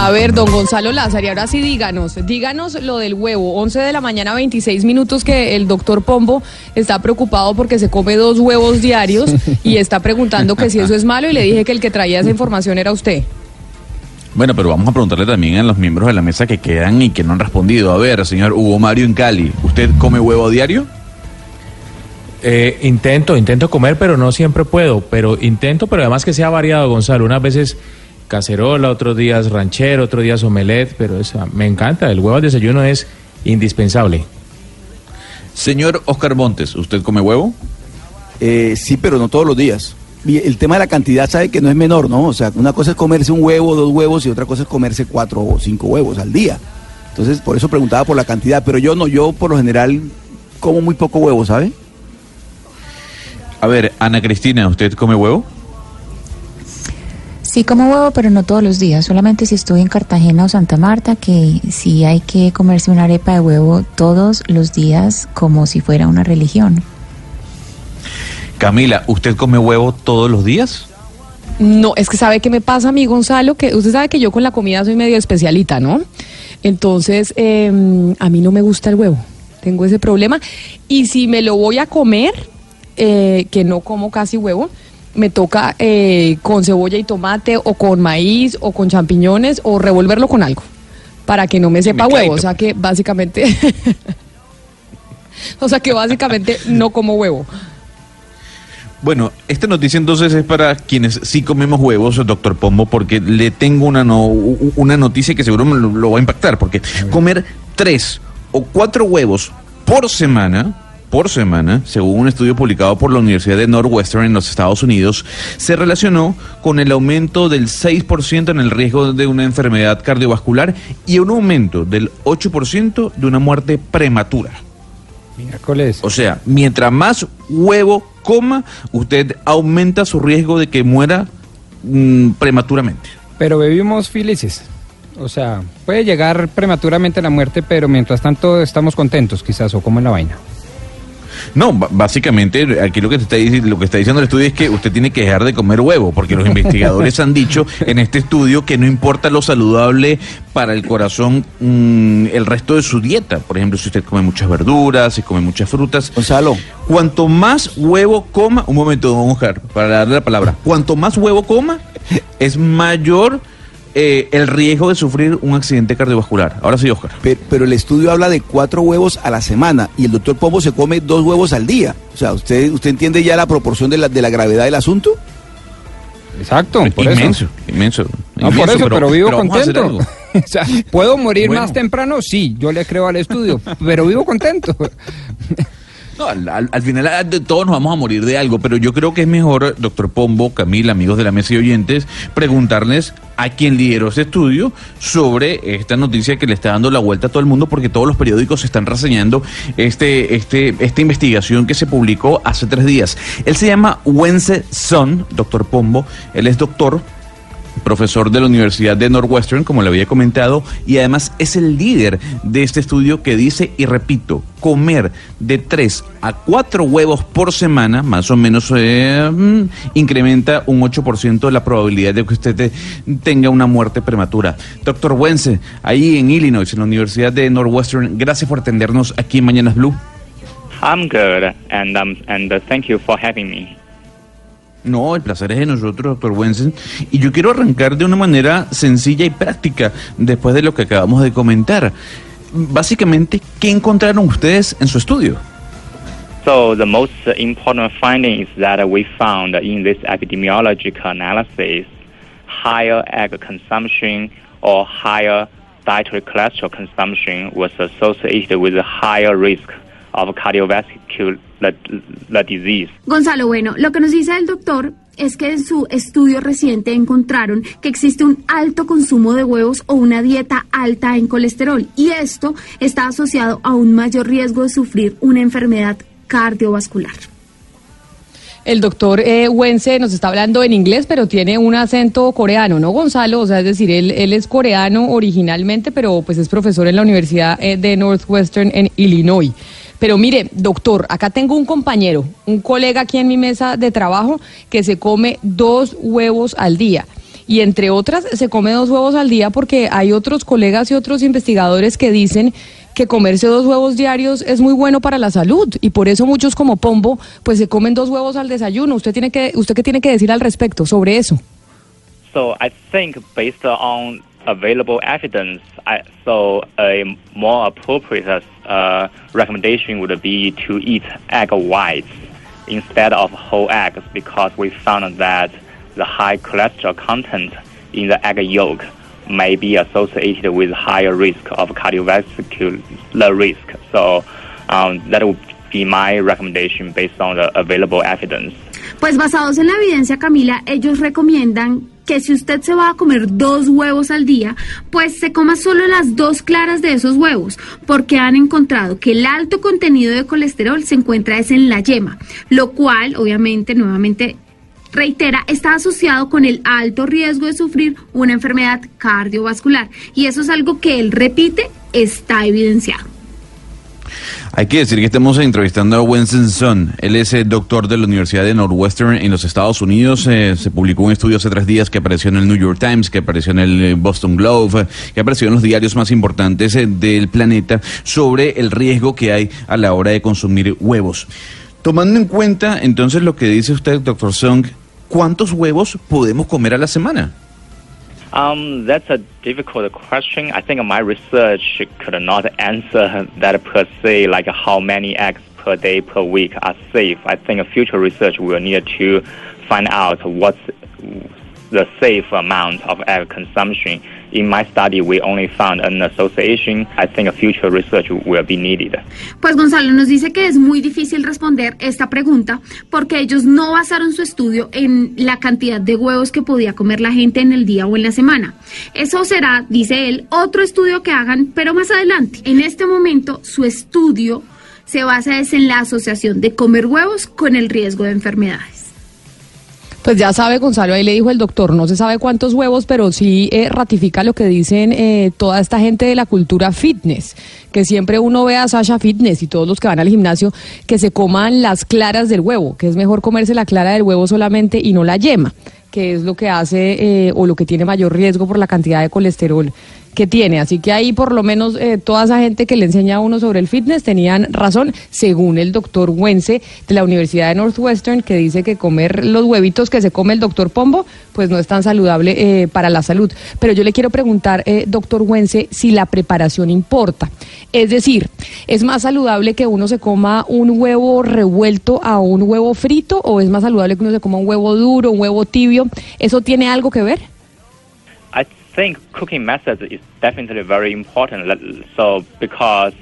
A ver, don Gonzalo Lázaro, y ahora sí díganos, díganos lo del huevo. 11 de la mañana, 26 minutos que el doctor Pombo está preocupado porque se come dos huevos diarios y está preguntando que si eso es malo y le dije que el que traía esa información era usted. Bueno, pero vamos a preguntarle también a los miembros de la mesa que quedan y que no han respondido. A ver, señor Hugo Mario en Cali, ¿usted come huevo diario? Eh, intento, intento comer, pero no siempre puedo. Pero intento, pero además que sea variado, Gonzalo. Unas veces cacerola, otros días ranchero, otros días omelette, pero eso, me encanta. El huevo al desayuno es indispensable. Señor Oscar Montes, ¿usted come huevo? Eh, sí, pero no todos los días. Y el tema de la cantidad sabe que no es menor, ¿no? O sea, una cosa es comerse un huevo, dos huevos y otra cosa es comerse cuatro o cinco huevos al día. Entonces, por eso preguntaba por la cantidad, pero yo no, yo por lo general como muy poco huevo, ¿sabe? A ver, Ana Cristina, ¿usted come huevo? Sí como huevo, pero no todos los días. Solamente si estoy en Cartagena o Santa Marta, que sí hay que comerse una arepa de huevo todos los días como si fuera una religión. Camila, ¿usted come huevo todos los días? No, es que sabe qué me pasa a mí, Gonzalo, que usted sabe que yo con la comida soy medio especialita, ¿no? Entonces, em, a mí no me gusta el huevo. Tengo ese problema. Y si me lo voy a comer, eh, que no como casi huevo, me toca eh, con cebolla y tomate o con maíz o con champiñones o revolverlo con algo para que no me sepa huevo. O sea que básicamente, o sea que básicamente no como huevo. Bueno, esta noticia entonces es para quienes sí comemos huevos, doctor Pombo, porque le tengo una, no, una noticia que seguro me lo, lo va a impactar, porque comer tres o cuatro huevos por semana por semana, según un estudio publicado por la Universidad de Northwestern en los Estados Unidos, se relacionó con el aumento del 6% en el riesgo de una enfermedad cardiovascular y un aumento del 8% de una muerte prematura. Miércoles. O sea, mientras más huevo coma, usted aumenta su riesgo de que muera mm, prematuramente. Pero bebimos felices. O sea, puede llegar prematuramente la muerte, pero mientras tanto estamos contentos, quizás, o como en la vaina. No, básicamente aquí lo que, está, lo que está diciendo el estudio es que usted tiene que dejar de comer huevo, porque los investigadores han dicho en este estudio que no importa lo saludable para el corazón mmm, el resto de su dieta. Por ejemplo, si usted come muchas verduras, si come muchas frutas. Gonzalo. Cuanto más huevo coma, un momento, don Oscar, para darle la palabra, cuanto más huevo coma, es mayor eh, el riesgo de sufrir un accidente cardiovascular. Ahora sí, Oscar. Pero, pero, el estudio habla de cuatro huevos a la semana y el doctor Pombo se come dos huevos al día. O sea, ¿usted, usted entiende ya la proporción de la, de la gravedad del asunto? Exacto, por inmenso, eso. inmenso. No, inmenso, por eso, pero, pero vivo pero contento. o sea, ¿Puedo morir Bueno. más temprano? Sí, yo le creo al estudio, pero vivo contento. No, al, al- al final ah, todos nos vamos a morir de algo, pero yo creo que es mejor, doctor Pombo, Camila, amigos de la mesa y oyentes, preguntarles a quien lideró ese estudio sobre esta noticia que le está dando la vuelta a todo el mundo, porque todos los periódicos están reseñando este, este, esta investigación que se publicó hace tres días. Él se llama Wense Son, doctor Pombo, él es doctor profesor de la Universidad de Northwestern, como le había comentado, y además es el líder de este estudio que dice, y repito, comer de 3 a 4 huevos por semana, más o menos, eh, mm, incrementa un 8% la probabilidad de que usted te- tenga una muerte prematura. Doctor Wense, ahí en Illinois, en la Universidad de Northwestern, gracias por atendernos aquí en Mañanas Blue. I'm good, and um, and uh, thank you for having me. No, el placer es de nosotros, doctor Wensen. Y yo quiero arrancar de una manera sencilla y práctica, después de lo que acabamos de comentar. Básicamente, ¿qué encontraron ustedes en su estudio? So the most important finding is that we found in this epidemiological analysis higher egg consumption or higher dietary cholesterol consumption was associated with a higher risk of cardiovascular the disease. Gonzalo, bueno, lo que nos dice el doctor es que en su estudio reciente encontraron que existe un alto consumo de huevos o una dieta alta en colesterol y esto está asociado a un mayor riesgo de sufrir una enfermedad cardiovascular. El doctor eh, Wense nos está hablando en inglés, pero tiene un acento coreano, ¿no, Gonzalo? O sea, es decir, él, él es coreano originalmente, pero pues es profesor en la Universidad eh, de Northwestern en Illinois. Pero mire, doctor, acá tengo un compañero, un colega aquí en mi mesa de trabajo que se come dos huevos al día. y entre otras se come dos huevos al día porque hay otros colegas y otros investigadores que dicen que comerse dos huevos diarios es muy bueno para la salud y por eso muchos como Pombo pues se comen dos huevos al desayuno. ¿Usted tiene que usted qué tiene que decir al respecto sobre eso? So I think based on available evidence, I, so a more appropriate uh, recommendation would be to eat egg whites instead of whole eggs because we found that the high cholesterol content in the egg yolk may be associated with higher risk of cardiovascular risk. So um, that would be my recommendation based on the available evidence. Pues basados en la evidencia, Camila, ellos recomiendan que si usted se va a comer dos huevos al día, pues se coma solo las dos claras de esos huevos, porque han encontrado que el alto contenido de colesterol se encuentra es en la yema, lo cual obviamente nuevamente reitera, está asociado con el alto riesgo de sufrir una enfermedad cardiovascular. Y eso es algo que él repite, está evidenciado. Hay que decir que estamos entrevistando a Wensen Son. Él es eh, doctor de la Universidad de Northwestern en los Estados Unidos. Eh, se publicó un estudio hace tres días que apareció en el New York Times, que apareció en el eh, Boston Globe, que apareció en los diarios más importantes del planeta sobre el riesgo que hay a la hora de consumir huevos. Tomando en cuenta entonces lo que dice usted, doctor Song, ¿cuántos huevos podemos comer a la semana? Um, that's a difficult question. I think my research could not answer that per se, like how many eggs per day per week are safe. I think future research will need to find out what's the safe amount of egg consumption. In my study, we only found an association. I think future research will be needed. Pues Gonzalo nos dice que es muy difícil responder esta pregunta porque ellos no basaron su estudio en la cantidad de huevos que podía comer la gente en el día o en la semana. Eso será, dice él, otro estudio que hagan, pero más adelante. En este momento, su estudio se basa en la asociación de comer huevos con el riesgo de enfermedades. Pues ya sabe, Gonzalo, ahí le dijo el doctor, no se sabe cuántos huevos, pero sí eh, ratifica lo que dicen eh, toda esta gente de la cultura fitness, que siempre uno ve a Sasha Fitness y todos los que van al gimnasio que se coman las claras del huevo, que es mejor comerse la clara del huevo solamente y no la yema, que es lo que hace eh, o lo que tiene mayor riesgo por la cantidad de colesterol que tiene. Así que ahí por lo menos eh, toda esa gente que le enseña a uno sobre el fitness tenían razón, según el doctor Wense de la Universidad de Northwestern, que dice que comer los huevitos que se come el doctor Pombo, pues no es tan saludable eh, para la salud. Pero yo le quiero preguntar, eh, doctor Wense, si la preparación importa. Es decir, ¿es más saludable que uno se coma un huevo revuelto a un huevo frito o es más saludable que uno se coma un huevo duro, un huevo tibio? ¿Eso tiene algo que ver? Think cooking methods is definitely very important. So because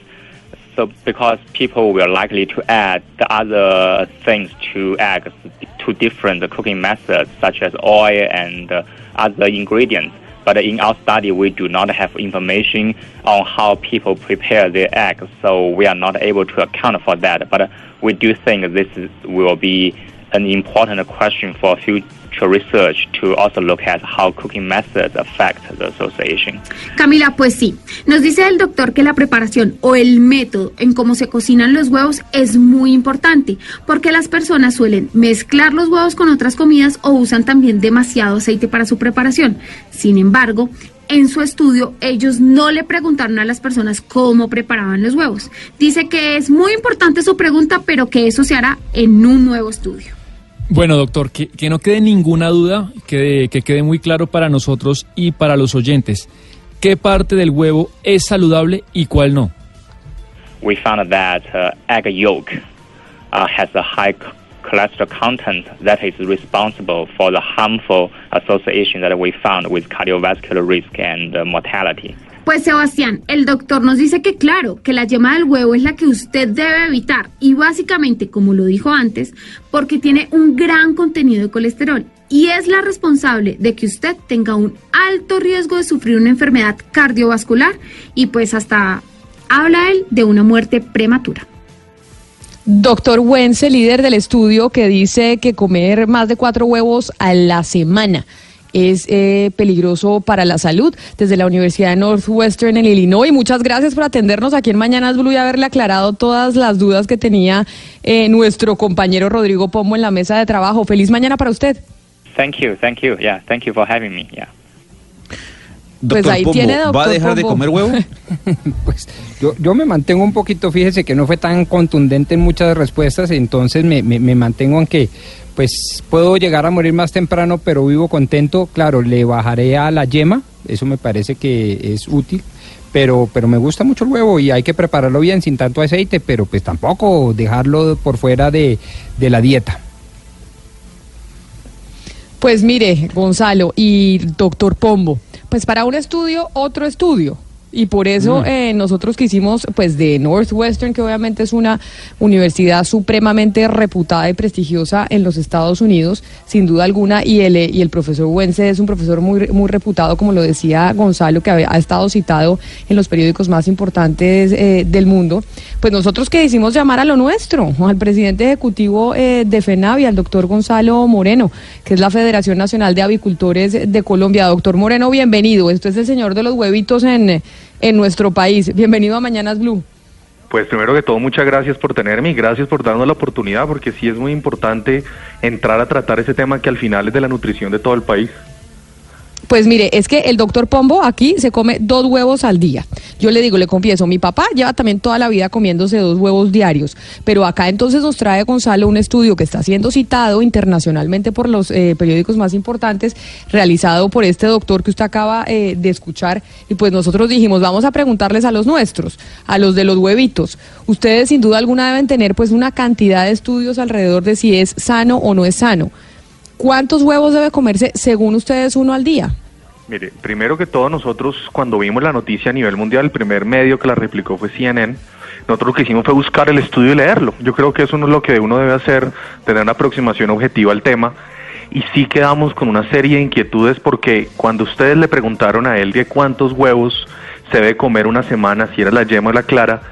so because people will likely to add the other things to eggs to different cooking methods such as oil and other ingredients. But in our study, we do not have information on how people prepare their eggs, so we are not able to account for that. But we do think this will be an important question for future research to also look at how cooking methods affect the association. Camila, pues sí. Nos dice el doctor que la preparación o el método en cómo se cocinan los huevos es muy importante, porque las personas suelen mezclar los huevos con otras comidas o usan también demasiado aceite para su preparación. Sin embargo, en su estudio ellos no le preguntaron a las personas cómo preparaban los huevos. Dice que es muy importante su pregunta, pero que eso se hará en un nuevo estudio. Bueno, doctor, que, que no quede ninguna duda, que, que quede muy claro para nosotros y para los oyentes. ¿Qué parte del huevo es saludable y cuál no? Uh, uh, cholesterol content that is responsible for the harmful association that we found with cardiovascular risk and uh, mortality. Pues Sebastián, el doctor nos dice que claro, que la yema del huevo es la que usted debe evitar y básicamente, como lo dijo antes, porque tiene un gran contenido de colesterol y es la responsable de que usted tenga un alto riesgo de sufrir una enfermedad cardiovascular y pues hasta habla él de una muerte prematura. Doctor Wense, líder del estudio, que dice que comer más de cuatro huevos a la semana es eh, peligroso para la salud desde la Universidad de Northwestern en Illinois. Muchas gracias por atendernos aquí en Mañanas Blue y haberle aclarado todas las dudas que tenía eh, nuestro compañero Rodrigo Pomo en la mesa de trabajo. Feliz mañana para usted. Thank you, thank you. Yeah, thank you for having me. Yeah. Pues Doctor ahí Pombo, tiene, ¿va a doctor dejar de comer huevo? Pues yo, yo me mantengo un poquito, fíjese que no fue tan contundente en muchas respuestas, entonces me, me, me mantengo en que pues puedo llegar a morir más temprano, pero vivo contento. Claro, le bajaré a la yema, eso me parece que es útil. Pero, pero me gusta mucho el huevo y hay que prepararlo bien sin tanto aceite, pero pues tampoco dejarlo por fuera de, de la dieta. Pues mire, Gonzalo y doctor Pombo, pues para un estudio, otro estudio. Y por eso eh, nosotros quisimos, pues de Northwestern, que obviamente es una universidad supremamente reputada y prestigiosa en los Estados Unidos, sin duda alguna, y el, y el profesor Wense es un profesor muy, muy reputado, como lo decía Gonzalo, que ha, ha estado citado en los periódicos más importantes eh, del mundo. Pues nosotros que hicimos llamar a lo nuestro, al presidente ejecutivo eh, de FENAVI, al doctor Gonzalo Moreno, que es la Federación Nacional de Avicultores de Colombia. Doctor Moreno, bienvenido. Esto es el señor de los huevitos en, en nuestro país. Bienvenido a Mañanas Blue. Pues primero que todo, muchas gracias por tenerme y gracias por darnos la oportunidad, porque sí es muy importante entrar a tratar ese tema que al final es de la nutrición de todo el país. Pues mire, es que el doctor Pombo aquí se come dos huevos al día. Yo le digo, le confieso, mi papá lleva también toda la vida comiéndose dos huevos diarios, pero acá entonces nos trae Gonzalo un estudio que está siendo citado internacionalmente por los eh, periódicos más importantes, realizado por este doctor que usted acaba eh, de escuchar, y pues nosotros dijimos, vamos a preguntarles a los nuestros, a los de los huevitos. Ustedes sin duda alguna deben tener pues una cantidad de estudios alrededor de si es sano o no es sano. ¿Cuántos huevos debe comerse según ustedes uno al día? Mire, primero que todo, nosotros cuando vimos la noticia a nivel mundial, el primer medio que la replicó fue CNN. Nosotros lo que hicimos fue buscar el estudio y leerlo. Yo creo que eso no es lo que uno debe hacer, tener una aproximación objetiva al tema. Y sí quedamos con una serie de inquietudes porque cuando ustedes le preguntaron a él de cuántos huevos se debe comer una semana, si era la yema o la clara,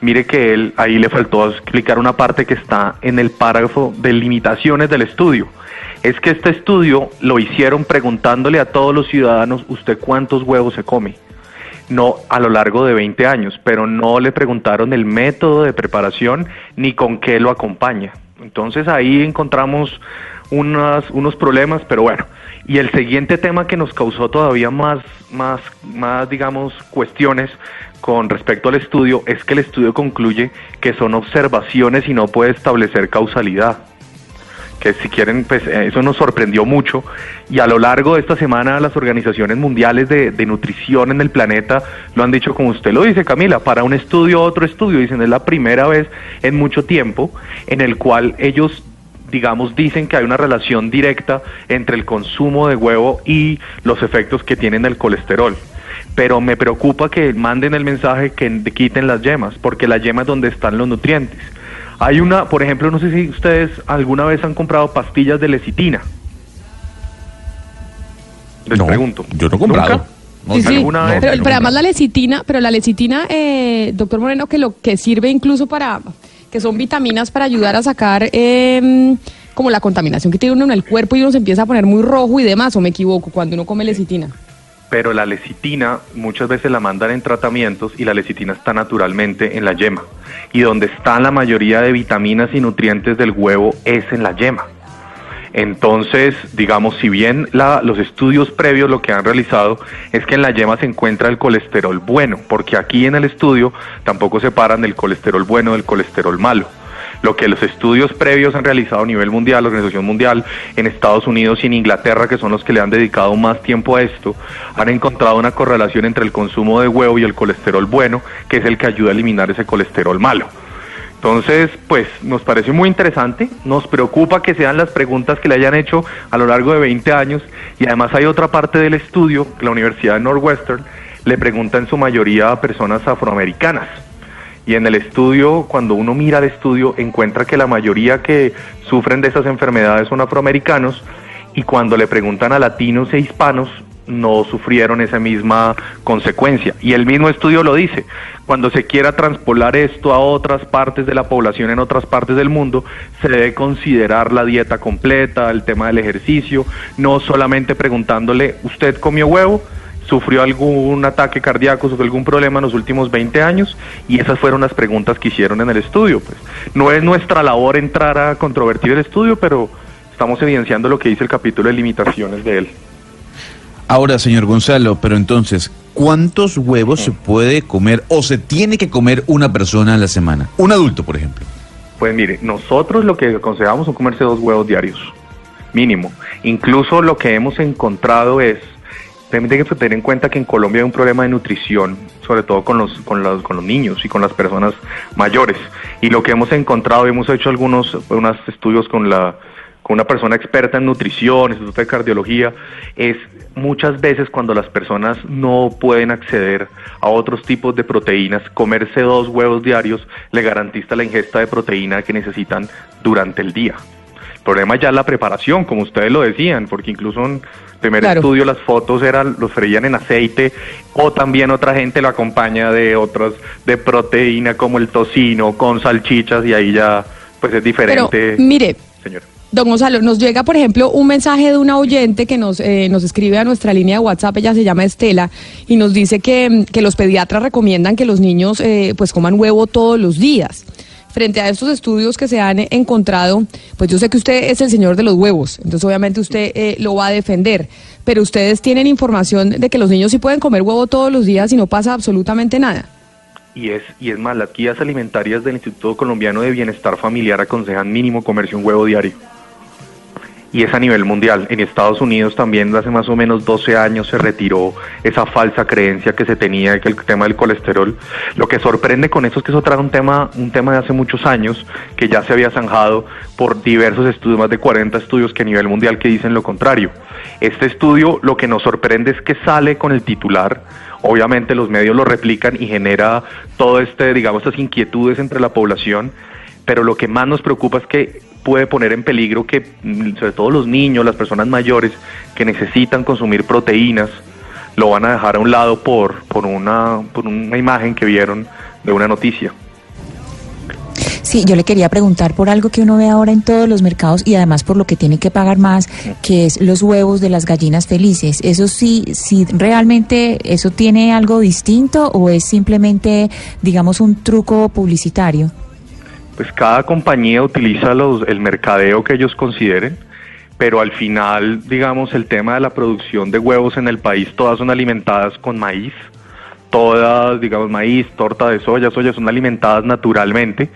mire que él ahí le faltó explicar una parte que está en el párrafo de limitaciones del estudio es que este estudio lo hicieron preguntándole a todos los ciudadanos usted cuántos huevos se come. No a lo largo de 20 años, pero no le preguntaron el método de preparación ni con qué lo acompaña. Entonces ahí encontramos unas, unos problemas, pero bueno. Y el siguiente tema que nos causó todavía más, más, más, digamos, cuestiones con respecto al estudio es que el estudio concluye que son observaciones y no puede establecer causalidad que si quieren, pues eh, eso nos sorprendió mucho y a lo largo de esta semana las organizaciones mundiales de, de, nutrición en el planeta lo han dicho como usted lo dice Camila, para un estudio otro estudio, dicen es la primera vez en mucho tiempo en el cual ellos digamos dicen que hay una relación directa entre el consumo de huevo y los efectos que tienen el colesterol pero me preocupa que manden el mensaje que quiten las yemas, porque la yema es donde están los nutrientes. Hay una, por ejemplo, no sé si ustedes alguna vez han comprado pastillas de lecitina. Les no, pregunto. Yo no he comprado. ¿Nunca? Sí, sí. ¿Alguna vez? Pero, pero además la lecitina, pero la lecitina, eh, doctor Moreno, que lo que sirve incluso para, que son vitaminas para ayudar a sacar eh, como la contaminación que tiene uno en el cuerpo y uno se empieza a poner muy rojo y demás, o me equivoco, cuando uno come lecitina. Pero la lecitina muchas veces la mandan en tratamientos y la lecitina está naturalmente en la yema. Y donde están la mayoría de vitaminas y nutrientes del huevo es en la yema. Entonces, digamos, si bien los estudios previos lo que han realizado es que en la yema se encuentra el colesterol bueno, porque aquí en el estudio tampoco separan el colesterol bueno del colesterol malo. Lo que los estudios previos han realizado a nivel mundial, la Organización Mundial, en Estados Unidos y en Inglaterra, que son los que le han dedicado más tiempo a esto, han encontrado una correlación entre el consumo de huevo y el colesterol bueno, que es el que ayuda a eliminar ese colesterol malo. Entonces, pues nos parece muy interesante, nos preocupa que sean las preguntas que le hayan hecho a lo largo de 20 años y además hay otra parte del estudio, que la Universidad de Northwestern le pregunta en su mayoría a personas afroamericanas. Y en el estudio, cuando uno mira el estudio, encuentra que la mayoría que sufren de esas enfermedades son afroamericanos y cuando le preguntan a latinos e hispanos, no sufrieron esa misma consecuencia. Y el mismo estudio lo dice, cuando se quiera transpolar esto a otras partes de la población en otras partes del mundo, se debe considerar la dieta completa, el tema del ejercicio, no solamente preguntándole, ¿usted comió huevo? ¿Sufrió algún ataque cardíaco, sufrió algún problema en los últimos 20 años? Y esas fueron las preguntas que hicieron en el estudio. Pues no es nuestra labor entrar a controvertir el estudio, pero estamos evidenciando lo que dice el capítulo de limitaciones de él. Ahora, señor Gonzalo, pero entonces, ¿cuántos huevos se puede comer o se tiene que comer una persona a la semana? Un adulto, por ejemplo. Pues mire, nosotros lo que aconsejamos son comerse dos huevos diarios, mínimo. Incluso lo que hemos encontrado es, también hay que tener en cuenta que en Colombia hay un problema de nutrición, sobre todo con los, con los, con los niños y con las personas mayores. Y lo que hemos encontrado, hemos hecho algunos unos estudios con la con una persona experta en nutrición, instituto de cardiología, es muchas veces cuando las personas no pueden acceder a otros tipos de proteínas, comerse dos huevos diarios le garantiza la ingesta de proteína que necesitan durante el día. El problema ya es la preparación, como ustedes lo decían, porque incluso en primer Claro. estudio las fotos eran los freían en aceite o también otra gente lo acompaña de otras de proteína como el tocino con salchichas y ahí ya pues es Pero diferente. mire, señor. Don Gonzalo, nos llega, por ejemplo, un mensaje de una oyente que nos, eh, nos escribe a nuestra línea de WhatsApp, ella se llama Estela, y nos dice que, que los pediatras recomiendan que los niños eh, pues coman huevo todos los días. Frente a estos estudios que se han encontrado, pues yo sé que usted es el señor de los huevos, entonces obviamente usted eh, lo va a defender, pero ustedes tienen información de que los niños sí pueden comer huevo todos los días y no pasa absolutamente nada. Y es, y es más, las guías alimentarias del Instituto Colombiano de Bienestar Familiar aconsejan mínimo comerse un huevo diario. Y es a nivel mundial. En Estados Unidos también hace más o menos 12 años se retiró esa falsa creencia que se tenía de que el tema del colesterol. Lo que sorprende con eso es que eso trae un tema, un tema de hace muchos años que ya se había zanjado por diversos estudios, más de 40 estudios que a nivel mundial que dicen lo contrario. Este estudio lo que nos sorprende es que sale con el titular obviamente los medios lo replican y genera todo este, digamos, estas inquietudes entre la población, pero lo que más nos preocupa es que puede poner en peligro que, mm, sobre todo los niños, las personas mayores que necesitan consumir proteínas, lo van a dejar a un lado por, por, una, por una imagen que vieron de una noticia. Sí, yo le quería preguntar por algo que uno ve ahora en todos los mercados y además por lo que tiene que pagar más, que es los huevos de las gallinas felices. ¿Eso sí, sí realmente eso tiene algo distinto o es simplemente, digamos, un truco publicitario? Pues cada compañía utiliza los, el mercadeo que ellos consideren, pero al final, digamos, el tema de la producción de huevos en el país, todas son alimentadas con maíz, todas, digamos, maíz, torta de soya, soya, son alimentadas naturalmente.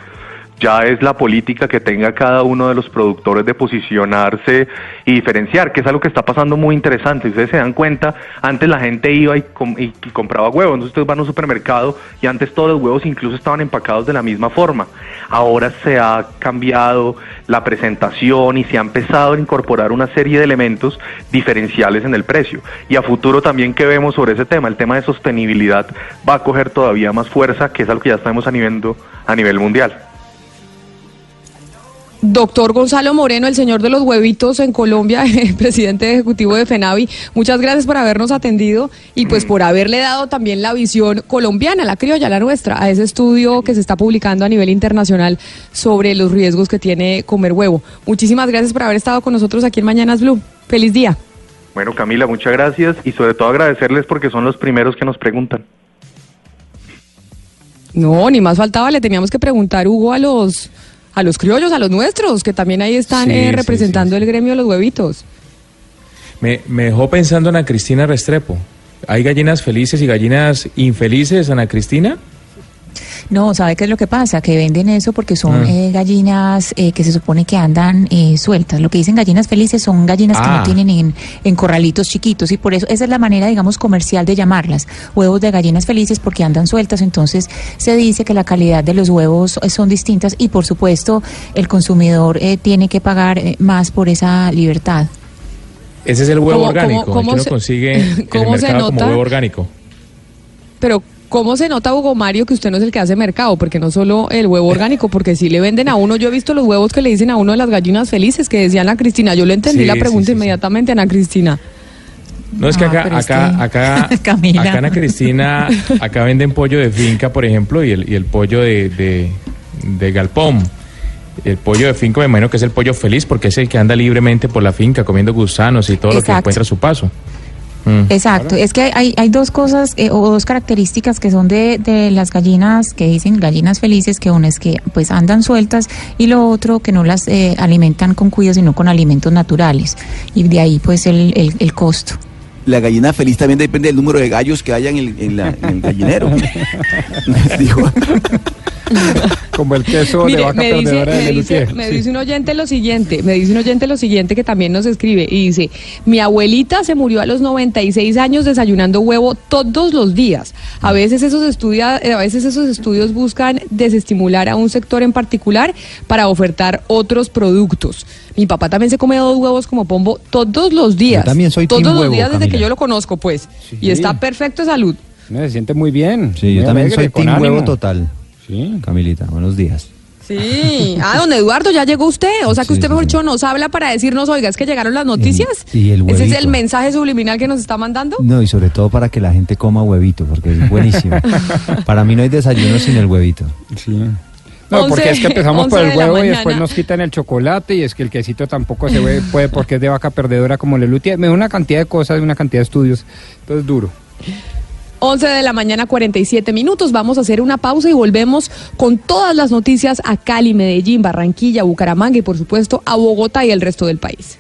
Ya es la política que tenga cada uno de los productores de posicionarse y diferenciar, que es algo que está pasando muy interesante. Ustedes se dan cuenta, antes la gente iba y, com- y- compraba huevos, entonces ustedes van a un supermercado y antes todos los huevos incluso estaban empacados de la misma forma. Ahora se ha cambiado la presentación y se ha empezado a incorporar una serie de elementos diferenciales en el precio. Y a futuro también que vemos sobre ese tema, el tema de sostenibilidad va a coger todavía más fuerza, que es algo que ya estamos a a nivel mundial. Doctor Gonzalo Moreno, el señor de los huevitos en Colombia, presidente ejecutivo de FENAVI, muchas gracias por habernos atendido y pues por haberle dado también la visión colombiana, la criolla, la nuestra, a ese estudio que se está publicando a nivel internacional sobre los riesgos que tiene comer huevo. Muchísimas gracias por haber estado con nosotros aquí en Mañanas Blue. Feliz día. Bueno, Camila, muchas gracias y sobre todo agradecerles porque son los primeros que nos preguntan. No, ni más faltaba, le teníamos que preguntar, Hugo, a los, a los criollos, a los nuestros, que también ahí están Sí, eh, sí, representando el gremio de los huevitos. Me, me dejó pensando Ana Cristina Restrepo. ¿Hay gallinas felices y gallinas infelices, Ana Cristina? No, ¿sabe qué es lo que pasa? Que venden eso porque son Ah. eh, gallinas eh, que se supone que andan eh, sueltas. Lo que dicen gallinas felices son gallinas que Ah. no tienen en, en corralitos chiquitos y por eso esa es la manera, digamos, comercial de llamarlas. Huevos de gallinas felices porque andan sueltas. Entonces se dice que la calidad de los huevos eh, son distintas y por supuesto el consumidor eh, tiene que pagar eh, más por esa libertad. Ese es el huevo ¿Cómo- orgánico, cómo- el que cómo uno se- consigue en el cómo se mercado como nota? huevo orgánico. Pero, ¿cómo se nota, Hugo Mario, que usted no es el que hace mercado? Porque no solo el huevo orgánico, porque si le venden a uno, yo he visto los huevos que le dicen a uno de las gallinas felices, que decían a Cristina. Yo le entendí Sí, la pregunta sí, sí. inmediatamente, Ana Cristina. No, es que Ah, acá, acá, acá, acá Ana Cristina, acá venden pollo de finca, por ejemplo, y el, y el pollo de, de, de galpón. El pollo de finca me imagino que es el pollo feliz porque es el que anda libremente por la finca comiendo gusanos y todo lo que encuentra a su paso. Mm. Exacto, es que hay, hay dos cosas eh, o dos características que son de, de las gallinas que dicen gallinas felices, que una es que pues andan sueltas y lo otro que no las eh, alimentan con cuidado sino con alimentos naturales y de ahí pues el, el, el costo. La gallina feliz también depende del número de gallos que haya en el, en la- en el gallinero. Digo, Como el queso de vaca me dice, perdedora de me, dice, me Sí. dice un oyente lo siguiente, me dice un oyente lo siguiente que también nos escribe y dice, mi abuelita se murió a los 96 años desayunando huevo todos los días. A veces esos estudia, eh, a veces esos estudios buscan desestimular a un sector en particular para ofertar otros productos. Mi papá también se come dos huevos como pombo todos los días. Yo también soy todos team los huevo, días desde que yo lo conozco, pues. Sí. Y está perfecto de salud. No, se siente muy bien. Sí, yo también soy team huevo total. Sí. Camilita, buenos días. Sí. Ah, don Eduardo, ya llegó usted. O sea que Sí, usted, sí, mejor sí. dicho, nos habla para decirnos, oiga, es que llegaron las noticias. y el Ese es huevito. el mensaje subliminal que nos está mandando. No, y sobre todo para que la gente coma huevito, porque es buenísimo. para mí no hay desayuno sin el huevito. Sí. No, Once- porque es que empezamos por el de huevo y después nos quitan el chocolate y es que el quesito tampoco se ve- puede porque es de vaca perdedora como Lelutier. Me da una cantidad de cosas, una cantidad de estudios. Entonces duro. 11 de la mañana, 47 minutos. Vamos a hacer una pausa y volvemos con todas las noticias a Cali, Medellín, Barranquilla, Bucaramanga y, por supuesto, a Bogotá y el resto del país.